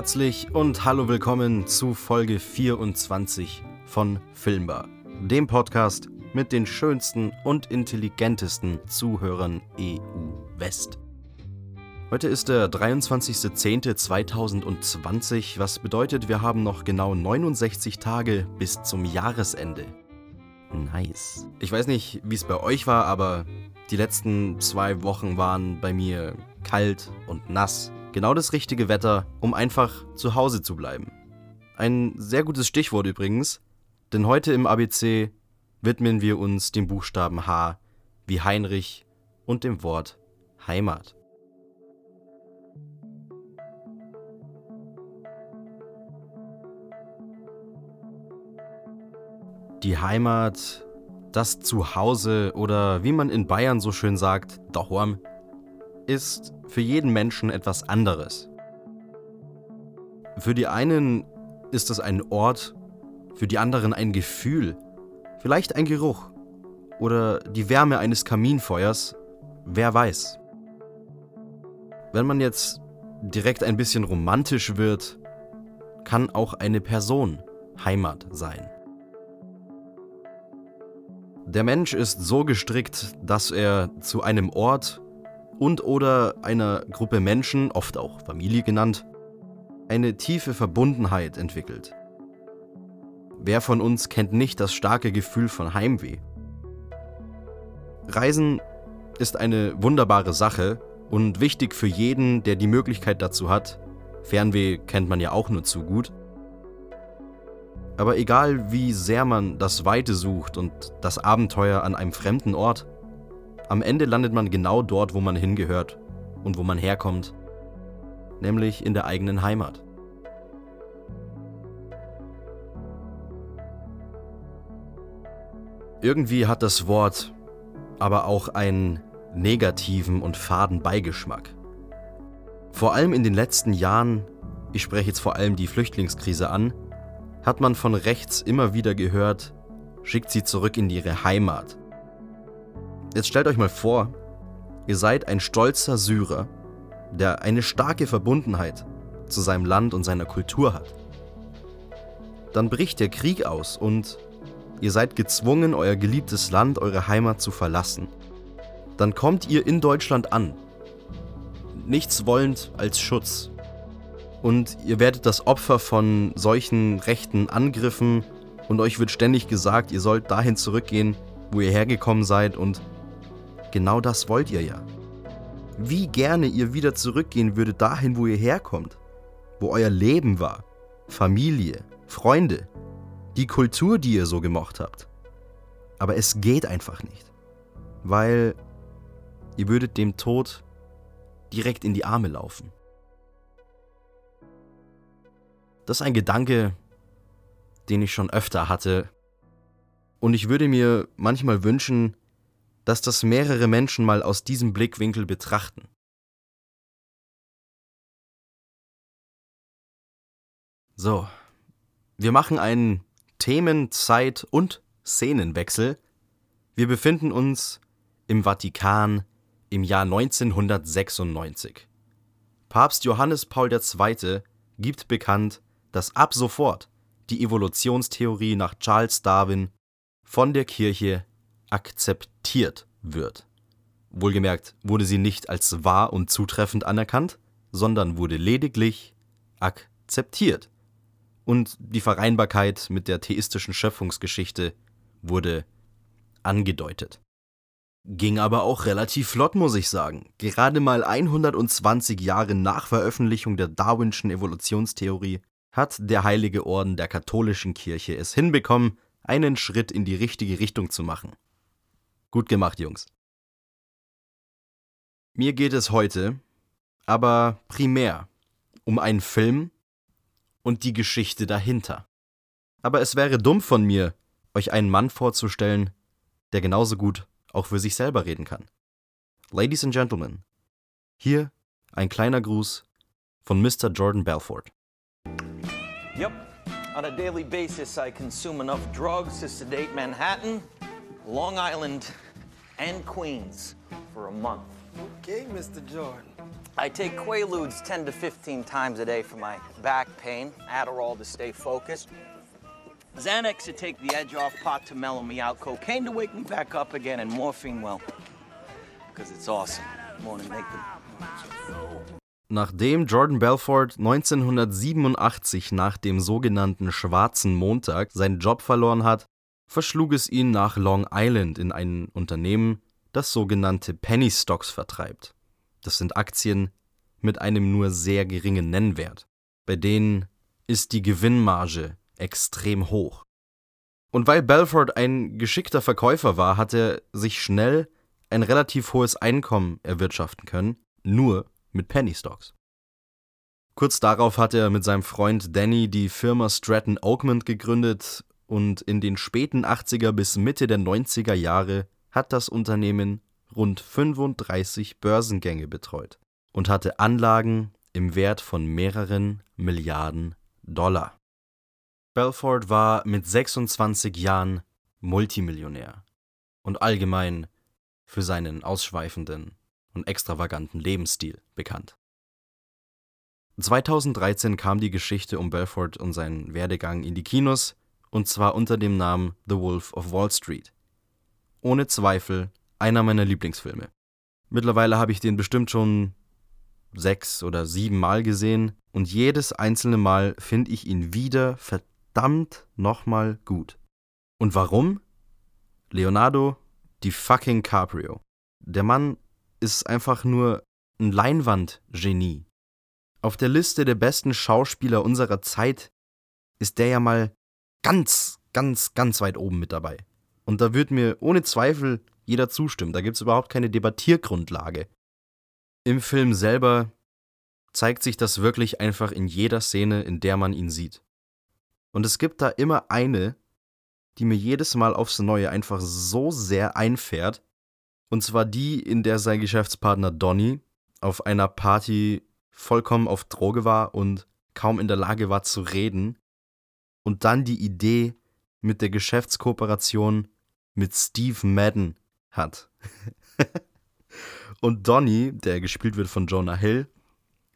herzlich und hallo willkommen zu Folge 24 von Filmbar, dem Podcast mit den schönsten und intelligentesten Zuhörern EU West. Heute ist der 23.10.2020, was bedeutet, wir haben noch genau 69 Tage bis zum Jahresende. Nice. Ich weiß nicht, wie es bei euch war, aber die letzten zwei Wochen waren bei mir kalt und nass. Genau das richtige Wetter, um einfach zu Hause zu bleiben. Ein sehr gutes Stichwort übrigens, denn heute im ABC widmen wir uns dem Buchstaben H wie Heinrich und dem Wort Heimat. Die Heimat, das Zuhause oder wie man in Bayern so schön sagt, Daheim, ist für jeden Menschen etwas anderes. Für die einen ist es ein Ort, für die anderen ein Gefühl, vielleicht ein Geruch oder die Wärme eines Kaminfeuers, wer weiß. Wenn man jetzt direkt ein bisschen romantisch wird, kann auch eine Person Heimat sein. Der Mensch ist so gestrickt, dass er zu einem Ort und oder einer Gruppe Menschen, oft auch Familie genannt, eine tiefe Verbundenheit entwickelt. Wer von uns kennt nicht das starke Gefühl von Heimweh? Reisen ist eine wunderbare Sache und wichtig für jeden, der die Möglichkeit dazu hat. Fernweh kennt man ja auch nur zu gut. Aber egal wie sehr man das Weite sucht und das Abenteuer an einem fremden Ort, am Ende landet man genau dort, wo man hingehört und wo man herkommt, nämlich in der eigenen Heimat. Irgendwie hat das Wort aber auch einen negativen und faden Beigeschmack. Vor allem in den letzten Jahren, ich spreche jetzt vor allem die Flüchtlingskrise an, hat man von rechts immer wieder gehört, schickt sie zurück in ihre Heimat. Jetzt stellt euch mal vor, ihr seid ein stolzer Syrer, der eine starke Verbundenheit zu seinem Land und seiner Kultur hat. Dann bricht der Krieg aus und ihr seid gezwungen, euer geliebtes Land, eure Heimat zu verlassen. Dann kommt ihr in Deutschland an, nichts wollend als Schutz, und ihr werdet das Opfer von solchen rechten Angriffen und euch wird ständig gesagt, ihr sollt dahin zurückgehen, wo ihr hergekommen seid und genau das wollt ihr ja. Wie gerne ihr wieder zurückgehen würdet dahin, wo ihr herkommt, wo euer Leben war, Familie, Freunde, die Kultur, die ihr so gemocht habt. Aber es geht einfach nicht, weil ihr würdet dem Tod direkt in die Arme laufen. Das ist ein Gedanke, den ich schon öfter hatte. Und ich würde mir manchmal wünschen, dass das mehrere Menschen mal aus diesem Blickwinkel betrachten. So, wir machen einen Themen-, Zeit- und Szenenwechsel. Wir befinden uns im Vatikan im Jahr 1996. Papst Johannes Paul II. gibt bekannt, dass ab sofort die Evolutionstheorie nach Charles Darwin von der Kirche akzeptiert wird. Wohlgemerkt wurde sie nicht als wahr und zutreffend anerkannt, sondern wurde lediglich akzeptiert. Und die Vereinbarkeit mit der theistischen Schöpfungsgeschichte wurde angedeutet. Ging aber auch relativ flott, muss ich sagen. Gerade mal 120 Jahre nach Veröffentlichung der Darwinschen Evolutionstheorie hat der Heilige Orden der katholischen Kirche es hinbekommen, einen Schritt in die richtige Richtung zu machen. Gut gemacht, Jungs. Mir geht es heute aber primär um einen Film und die Geschichte dahinter. Aber es wäre dumm von mir, euch einen Mann vorzustellen, der genauso gut auch für sich selber reden kann. Ladies and Gentlemen, hier ein kleiner Gruß von Mr. Jordan Belfort. Yep. On a daily basis, I consume enough drugs to sedate Manhattan, Long Island, and Queens for a month. Okay, Mr. Jordan. I take Quaaludes 10 to 15 times a day for my back pain, Adderall to stay focused, Xanax to take the edge off, pot to mellow me out, cocaine to wake me back up again, and morphine, well, because it's awesome. More to make them. Nachdem Jordan Belfort 1987 nach dem sogenannten Schwarzen Montag seinen Job verloren hat, verschlug es ihn nach Long Island in ein Unternehmen, das sogenannte Penny Stocks vertreibt. Das sind Aktien mit einem nur sehr geringen Nennwert. Bei denen ist die Gewinnmarge extrem hoch. Und weil Belfort ein geschickter Verkäufer war, hat er sich schnell ein relativ hohes Einkommen erwirtschaften können, nur mit Penny Stocks. Kurz darauf hat er mit seinem Freund Danny die Firma Stratton Oakmont gegründet und in den späten 80er bis Mitte der 90er Jahre hat das Unternehmen rund 35 Börsengänge betreut und hatte Anlagen im Wert von mehreren Milliarden Dollar. Belfort war mit 26 Jahren Multimillionär und allgemein für seinen ausschweifenden und extravaganten Lebensstil bekannt. 2013 kam die Geschichte um Belfort und seinen Werdegang in die Kinos, und zwar unter dem Namen The Wolf of Wall Street. Ohne Zweifel einer meiner Lieblingsfilme. Mittlerweile habe ich den bestimmt schon sechs oder sieben Mal gesehen und jedes einzelne Mal finde ich ihn wieder verdammt nochmal gut. Und warum? Leonardo die fucking Caprio. Der Mann ist einfach nur ein Leinwandgenie. Auf der Liste der besten Schauspieler unserer Zeit ist der ja mal ganz, ganz, ganz weit oben mit dabei. Und da wird mir ohne Zweifel jeder zustimmen. Da gibt es überhaupt keine Debattiergrundlage. Im Film selber zeigt sich das wirklich einfach in jeder Szene, in der man ihn sieht. Und es gibt da immer eine, die mir jedes Mal aufs Neue einfach so sehr einfährt. Und zwar die, in der sein Geschäftspartner Donny auf einer Party vollkommen auf Droge war und kaum in der Lage war zu reden. Und dann die Idee mit der Geschäftskooperation mit Steve Madden hat. und Donny, der gespielt wird von Jonah Hill,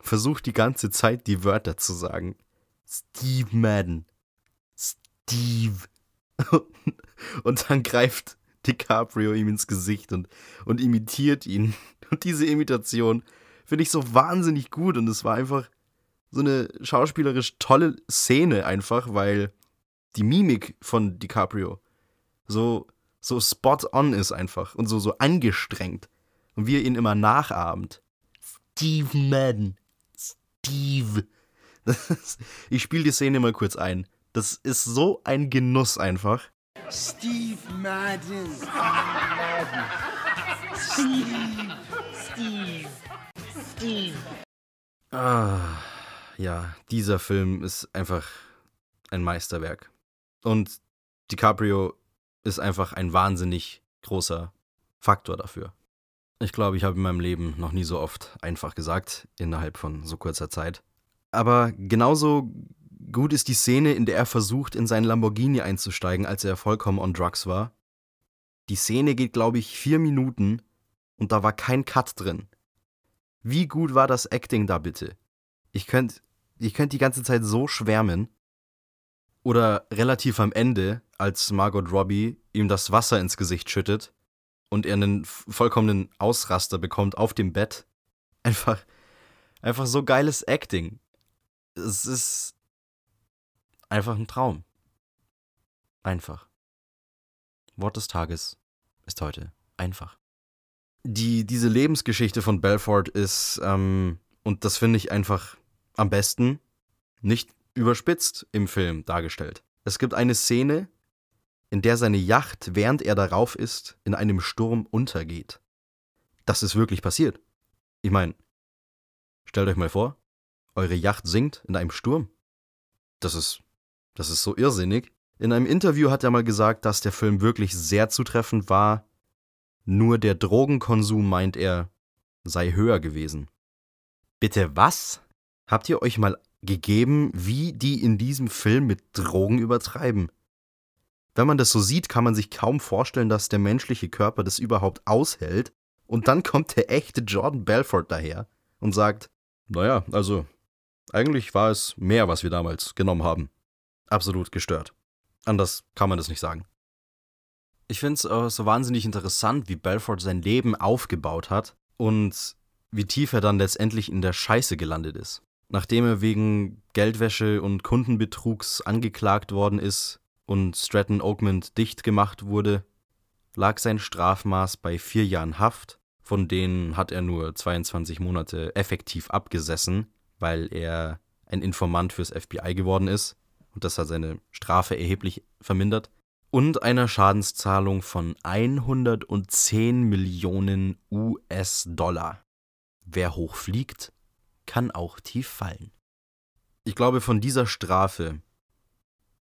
versucht die ganze Zeit die Wörter zu sagen. Steve Madden. Steve. und dann greift DiCaprio ihm ins Gesicht und, und imitiert ihn. Und diese Imitation finde ich so wahnsinnig gut und es war einfach so eine schauspielerisch tolle Szene einfach, weil die Mimik von DiCaprio so, so spot on ist einfach und so, so angestrengt und wie er ihn immer nachahmt. Steve Madden. Steve. Ist, ich spiele die Szene mal kurz ein. Das ist so ein Genuss einfach. Steve Madden. Steve. Steve. Steve. Ah, ja, dieser Film ist einfach ein Meisterwerk. Und DiCaprio ist einfach ein wahnsinnig großer Faktor dafür. Ich glaube, ich habe in meinem Leben noch nie so oft einfach gesagt, innerhalb von so kurzer Zeit. Aber genauso gut ist die Szene, in der er versucht, in seinen Lamborghini einzusteigen, als er vollkommen on drugs war. Die Szene geht, glaube ich, vier Minuten und da war kein Cut drin. Wie gut war das Acting da bitte? Ich könnte ich könnt die ganze Zeit so schwärmen. Oder relativ am Ende, als Margot Robbie ihm das Wasser ins Gesicht schüttet und er einen vollkommenen Ausraster bekommt auf dem Bett. Einfach, einfach so geiles Acting. Es ist einfach ein Traum. Einfach. Wort des Tages ist heute einfach. Die, diese Lebensgeschichte von Belfort ist, ähm, und das finde ich einfach am besten, nicht überspitzt im Film dargestellt. Es gibt eine Szene, in der seine Yacht, während er darauf ist, in einem Sturm untergeht. Das ist wirklich passiert. Ich meine, stellt euch mal vor, eure Yacht sinkt in einem Sturm. Das ist, das ist so irrsinnig. In einem Interview hat er mal gesagt, dass der Film wirklich sehr zutreffend war, nur der Drogenkonsum, meint er, sei höher gewesen. Bitte was? Habt ihr euch mal gegeben, wie die in diesem Film mit Drogen übertreiben? Wenn man das so sieht, kann man sich kaum vorstellen, dass der menschliche Körper das überhaupt aushält. Und dann kommt der echte Jordan Belfort daher und sagt, naja, also eigentlich war es mehr, was wir damals genommen haben. Absolut gestört. Anders kann man das nicht sagen. Ich finde es äh, so wahnsinnig interessant, wie Belfort sein Leben aufgebaut hat und wie tief er dann letztendlich in der Scheiße gelandet ist. Nachdem er wegen Geldwäsche und Kundenbetrugs angeklagt worden ist und Stratton Oakmont dicht gemacht wurde, lag sein Strafmaß bei vier Jahren Haft, von denen hat er nur 22 Monate effektiv abgesessen, weil er ein Informant fürs FBI geworden ist. Und das hat seine Strafe erheblich vermindert, und einer Schadenszahlung von 110 Millionen US-Dollar. Wer hoch fliegt, kann auch tief fallen. Ich glaube, von dieser Strafe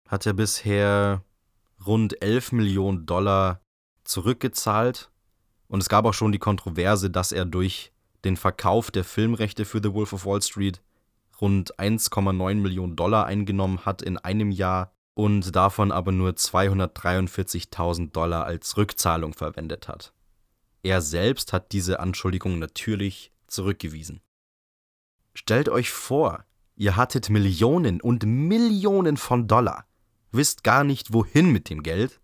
hat er bisher rund 11 Millionen Dollar zurückgezahlt und es gab auch schon die Kontroverse, dass er durch den Verkauf der Filmrechte für The Wolf of Wall Street rund 1,9 Millionen Dollar eingenommen hat in einem Jahr und davon aber nur 243.000 Dollar als Rückzahlung verwendet hat. Er selbst hat diese Anschuldigung natürlich zurückgewiesen. Stellt euch vor, ihr hattet Millionen und Millionen von Dollar, wisst gar nicht wohin mit dem Geld,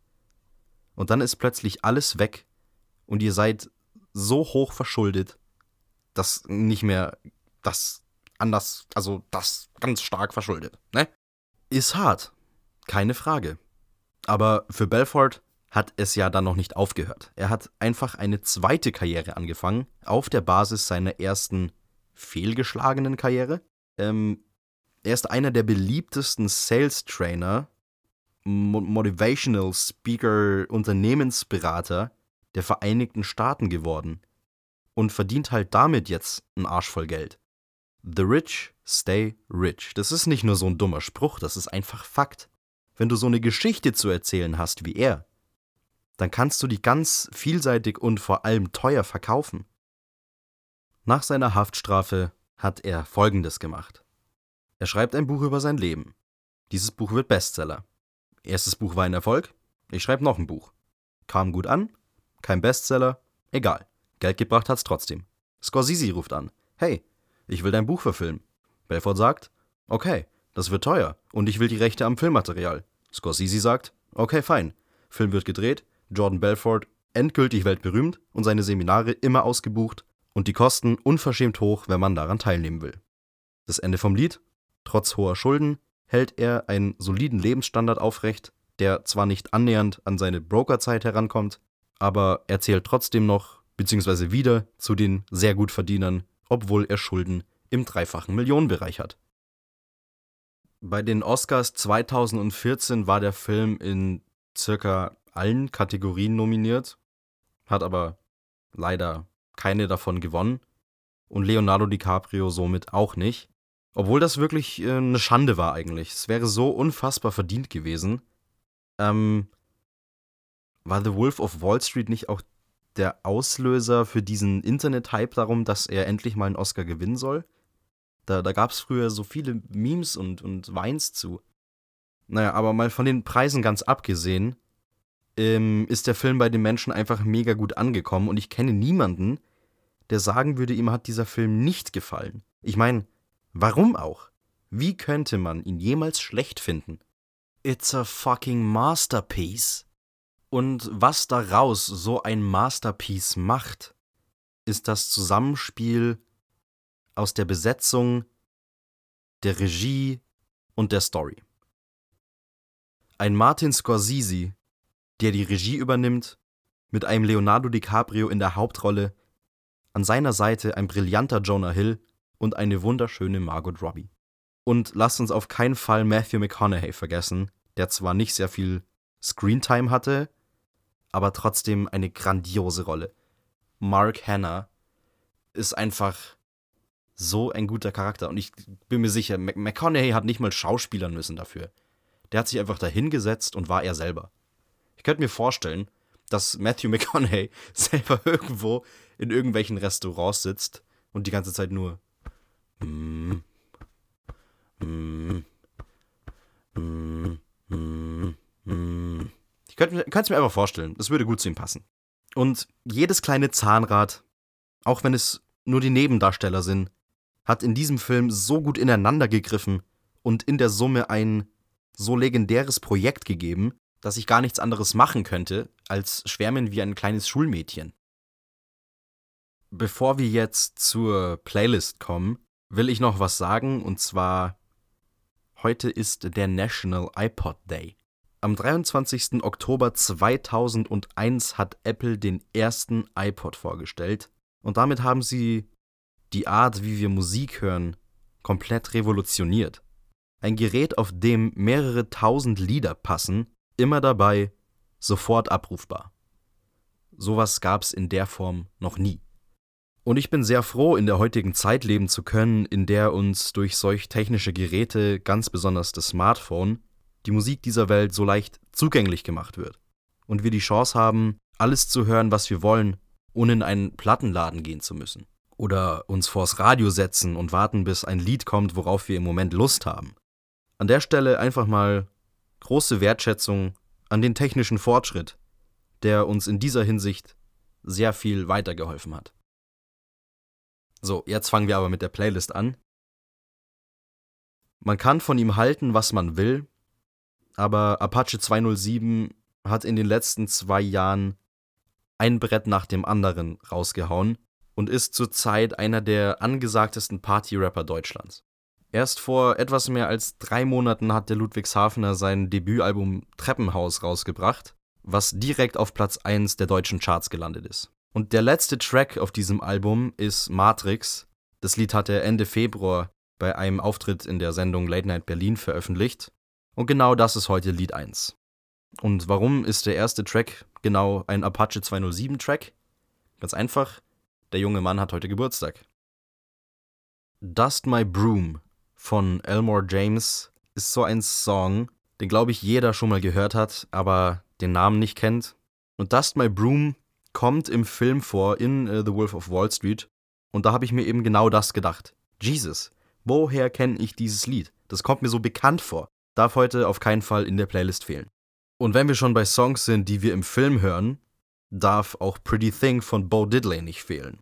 und dann ist plötzlich alles weg und ihr seid so hoch verschuldet, dass nicht mehr das anders, also das ganz stark verschuldet, ne? Ist hart, keine Frage. Aber für Belfort hat es ja dann noch nicht aufgehört. Er hat einfach eine zweite Karriere angefangen, auf der Basis seiner ersten fehlgeschlagenen Karriere. Ähm, er ist einer der beliebtesten Sales Trainer, Motivational Speaker, Unternehmensberater der Vereinigten Staaten geworden und verdient halt damit jetzt einen Arsch voll Geld. The rich stay rich. Das ist nicht nur so ein dummer Spruch, das ist einfach Fakt. Wenn du so eine Geschichte zu erzählen hast wie er, dann kannst du die ganz vielseitig und vor allem teuer verkaufen. Nach seiner Haftstrafe hat er Folgendes gemacht. Er schreibt ein Buch über sein Leben. Dieses Buch wird Bestseller. Erstes Buch war ein Erfolg, ich schreibe noch ein Buch. Kam gut an, kein Bestseller, egal. Geld gebracht hat's trotzdem. Scorsese ruft an. Hey, ich will dein Buch verfilmen. Belfort sagt, okay, das wird teuer und ich will die Rechte am Filmmaterial. Scorsese sagt, okay, fein. Film wird gedreht, Jordan Belfort endgültig weltberühmt und seine Seminare immer ausgebucht und die Kosten unverschämt hoch, wenn man daran teilnehmen will. Das Ende vom Lied? Trotz hoher Schulden hält er einen soliden Lebensstandard aufrecht, der zwar nicht annähernd an seine Brokerzeit herankommt, aber er zählt trotzdem noch, beziehungsweise wieder, zu den sehr gut Verdienern, obwohl er Schulden im dreifachen Millionenbereich hat. Bei den Oscars 2014 war der Film in circa allen Kategorien nominiert, hat aber leider keine davon gewonnen und Leonardo DiCaprio somit auch nicht. Obwohl das wirklich äh, eine Schande war eigentlich. Es wäre so unfassbar verdient gewesen. Ähm, war The Wolf of Wall Street nicht auch der Auslöser für diesen Internet-Hype darum, dass er endlich mal einen Oscar gewinnen soll? Da, da gab es früher so viele Memes und, und Weins zu. Naja, aber mal von den Preisen ganz abgesehen, ähm, ist der Film bei den Menschen einfach mega gut angekommen und ich kenne niemanden, der sagen würde, ihm hat dieser Film nicht gefallen. Ich meine, warum auch? Wie könnte man ihn jemals schlecht finden? It's a fucking masterpiece. Und was daraus so ein Masterpiece macht, ist das Zusammenspiel aus der Besetzung, der Regie und der Story. Ein Martin Scorsese, der die Regie übernimmt, mit einem Leonardo DiCaprio in der Hauptrolle, an seiner Seite ein brillanter Jonah Hill und eine wunderschöne Margot Robbie. Und lasst uns auf keinen Fall Matthew McConaughey vergessen, der zwar nicht sehr viel Screentime hatte, aber trotzdem eine grandiose Rolle. Mark Hanna ist einfach so ein guter Charakter und ich bin mir sicher, McConaughey hat nicht mal schauspielern müssen dafür. Der hat sich einfach dahingesetzt und war er selber. Ich könnte mir vorstellen, dass Matthew McConaughey selber irgendwo in irgendwelchen Restaurants sitzt und die ganze Zeit nur mm, mm, mm. Ich könnte es mir einfach vorstellen, das würde gut zu ihm passen. Und jedes kleine Zahnrad, auch wenn es nur die Nebendarsteller sind, hat in diesem Film so gut ineinander gegriffen und in der Summe ein so legendäres Projekt gegeben, dass ich gar nichts anderes machen könnte, als schwärmen wie ein kleines Schulmädchen. Bevor wir jetzt zur Playlist kommen, will ich noch was sagen, und zwar heute ist der National iPod Day. Am 23. Oktober 2001 hat Apple den ersten iPod vorgestellt und damit haben sie die Art, wie wir Musik hören, komplett revolutioniert. Ein Gerät, auf dem mehrere tausend Lieder passen, immer dabei, sofort abrufbar. Sowas gab's in der Form noch nie. Und ich bin sehr froh, in der heutigen Zeit leben zu können, in der uns durch solch technische Geräte, ganz besonders das Smartphone, die Musik dieser Welt so leicht zugänglich gemacht wird. Und wir die Chance haben, alles zu hören, was wir wollen, ohne in einen Plattenladen gehen zu müssen. Oder uns vors Radio setzen und warten, bis ein Lied kommt, worauf wir im Moment Lust haben. An der Stelle einfach mal große Wertschätzung an den technischen Fortschritt, der uns in dieser Hinsicht sehr viel weitergeholfen hat. So, jetzt fangen wir aber mit der Playlist an. Man kann von ihm halten, was man will, aber Apache 207 hat in den letzten zwei Jahren ein Brett nach dem anderen rausgehauen und ist zurzeit einer der angesagtesten Party-Rapper Deutschlands. Erst vor etwas mehr als drei Monaten hat der Ludwigshafener sein Debütalbum Treppenhaus rausgebracht, was direkt auf Platz 1 der deutschen Charts gelandet ist. Und der letzte Track auf diesem Album ist Matrix. Das Lied hat er Ende Februar bei einem Auftritt in der Sendung Late Night Berlin veröffentlicht. Und genau das ist heute Lied 1. Und warum ist der erste Track genau ein Apache 207 Track? Ganz einfach, der junge Mann hat heute Geburtstag. Dust My Broom von Elmore James ist so ein Song, den glaube ich jeder schon mal gehört hat, aber den Namen nicht kennt. Und Dust My Broom kommt im Film vor in uh, The Wolf of Wall Street und da habe ich mir eben genau das gedacht. Jesus, woher kenne ich dieses Lied? Das kommt mir so bekannt vor. Darf heute auf keinen Fall in der Playlist fehlen. Und wenn wir schon bei Songs sind, die wir im Film hören, darf auch Pretty Thing von Bo Diddley nicht fehlen.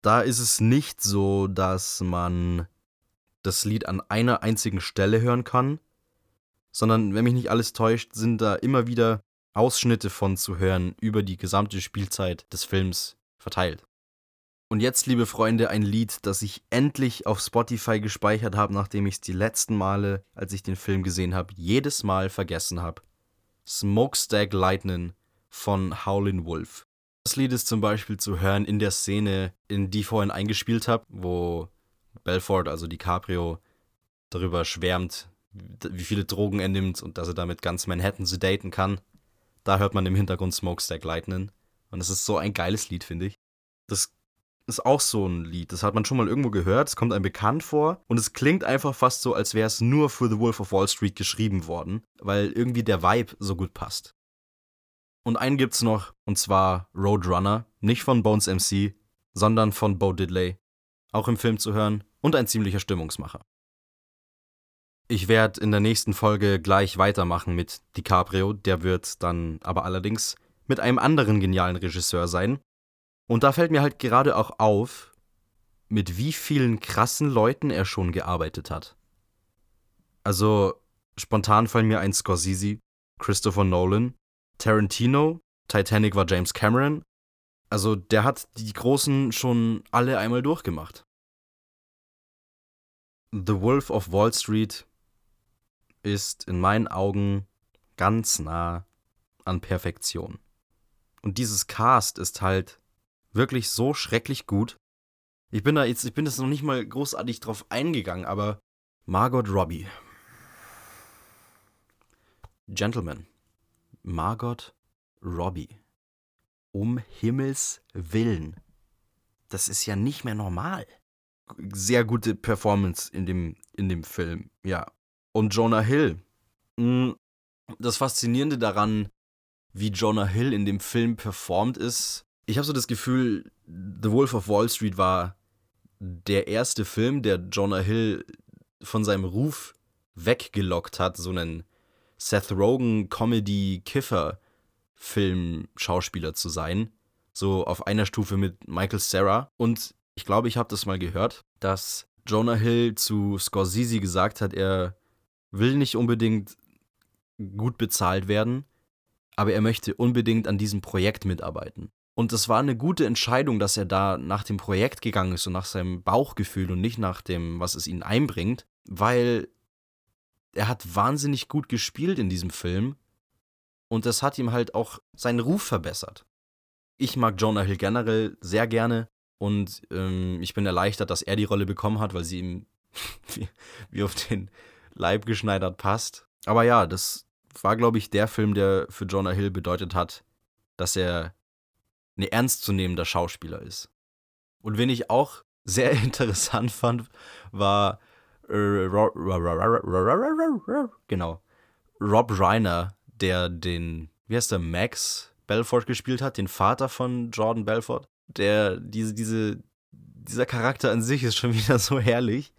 Da ist es nicht so, dass man das Lied an einer einzigen Stelle hören kann, sondern wenn mich nicht alles täuscht, sind da immer wieder Ausschnitte von zu hören über die gesamte Spielzeit des Films verteilt. Und jetzt, liebe Freunde, ein Lied, das ich endlich auf Spotify gespeichert habe, nachdem ich es die letzten Male, als ich den Film gesehen habe, jedes Mal vergessen habe. Smokestack Lightning von Howlin' Wolf. Das Lied ist zum Beispiel zu hören in der Szene, in die ich vorhin eingespielt habe, wo Belfort, also DiCaprio, darüber schwärmt, wie viele Drogen er nimmt und dass er damit ganz Manhattan sedaten kann. Da hört man im Hintergrund Smokestack Lightning. Und es ist so ein geiles Lied, finde ich. Das ist auch so ein Lied. Das hat man schon mal irgendwo gehört. Es kommt einem bekannt vor. Und es klingt einfach fast so, als wäre es nur für The Wolf of Wall Street geschrieben worden, weil irgendwie der Vibe so gut passt. Und einen gibt's noch, und zwar Roadrunner, nicht von Bones MC, sondern von Bo Diddley, auch im Film zu hören und ein ziemlicher Stimmungsmacher. Ich werde in der nächsten Folge gleich weitermachen mit DiCaprio, der wird dann aber allerdings mit einem anderen genialen Regisseur sein. Und da fällt mir halt gerade auch auf, mit wie vielen krassen Leuten er schon gearbeitet hat. Also spontan fallen mir ein Scorsese, Christopher Nolan, Tarantino, Titanic war James Cameron. Also der hat die Großen schon alle einmal durchgemacht. The Wolf of Wall Street ist in meinen Augen ganz nah an Perfektion. Und dieses Cast ist halt wirklich so schrecklich gut. Ich bin da jetzt, ich bin jetzt noch nicht mal großartig drauf eingegangen, aber Margot Robbie. Gentlemen. Margot Robbie. Um Himmels Willen. Das ist ja nicht mehr normal. Sehr gute Performance in dem, in dem Film, ja. Und Jonah Hill. Hm, das Faszinierende daran, wie Jonah Hill in dem Film performt ist, ich habe so das Gefühl, The Wolf of Wall Street war der erste Film, der Jonah Hill von seinem Ruf weggelockt hat, so einen Seth Rogen Comedy Kiffer Film Schauspieler zu sein, so auf einer Stufe mit Michael Sarah und Ich glaube, ich habe das mal gehört, dass Jonah Hill zu Scorsese gesagt hat, er will nicht unbedingt gut bezahlt werden, aber er möchte unbedingt an diesem Projekt mitarbeiten. Und es war eine gute Entscheidung, dass er da nach dem Projekt gegangen ist und nach seinem Bauchgefühl und nicht nach dem, was es ihn einbringt, weil er hat wahnsinnig gut gespielt in diesem Film und das hat ihm halt auch seinen Ruf verbessert. Ich mag Jonah Hill generell sehr gerne und ähm, ich bin erleichtert, dass er die Rolle bekommen hat, weil sie ihm wie, wie auf den Leib geschneidert passt. Aber ja, das war, glaube ich, der Film, der für Jonah Hill bedeutet hat, dass er ein ernstzunehmender Schauspieler ist. Und wen ich auch sehr interessant fand, war genau Rob Reiner, der den, wie heißt der, Max Belfort gespielt hat, den Vater von Jordan Belfort. Der, diese, diese, dieser Charakter an sich ist schon wieder so herrlich,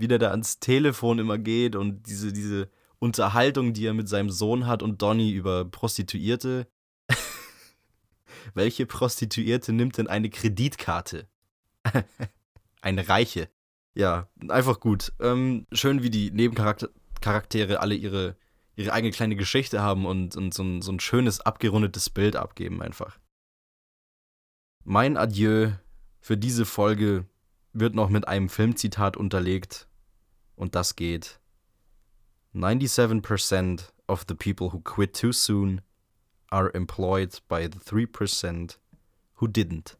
wie der da ans Telefon immer geht und diese, diese Unterhaltung, die er mit seinem Sohn hat und Donny über Prostituierte. Welche Prostituierte nimmt denn eine Kreditkarte? eine reiche. Ja, einfach gut. Ähm, schön, wie die Nebencharaktere alle ihre, ihre eigene kleine Geschichte haben und, und so, ein, so ein schönes, abgerundetes Bild abgeben einfach. Mein Adieu für diese Folge wird noch mit einem Filmzitat unterlegt. Und das geht. 97% of the people who quit too soon are employed by the 3% who didn't.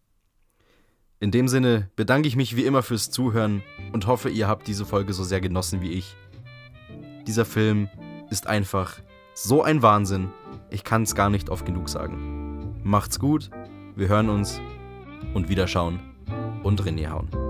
In dem Sinne bedanke ich mich wie immer fürs Zuhören und hoffe, ihr habt diese Folge so sehr genossen wie ich. Dieser Film ist einfach so ein Wahnsinn, ich kann es gar nicht oft genug sagen. Macht's gut, wir hören uns und wiederschauen und René hauen.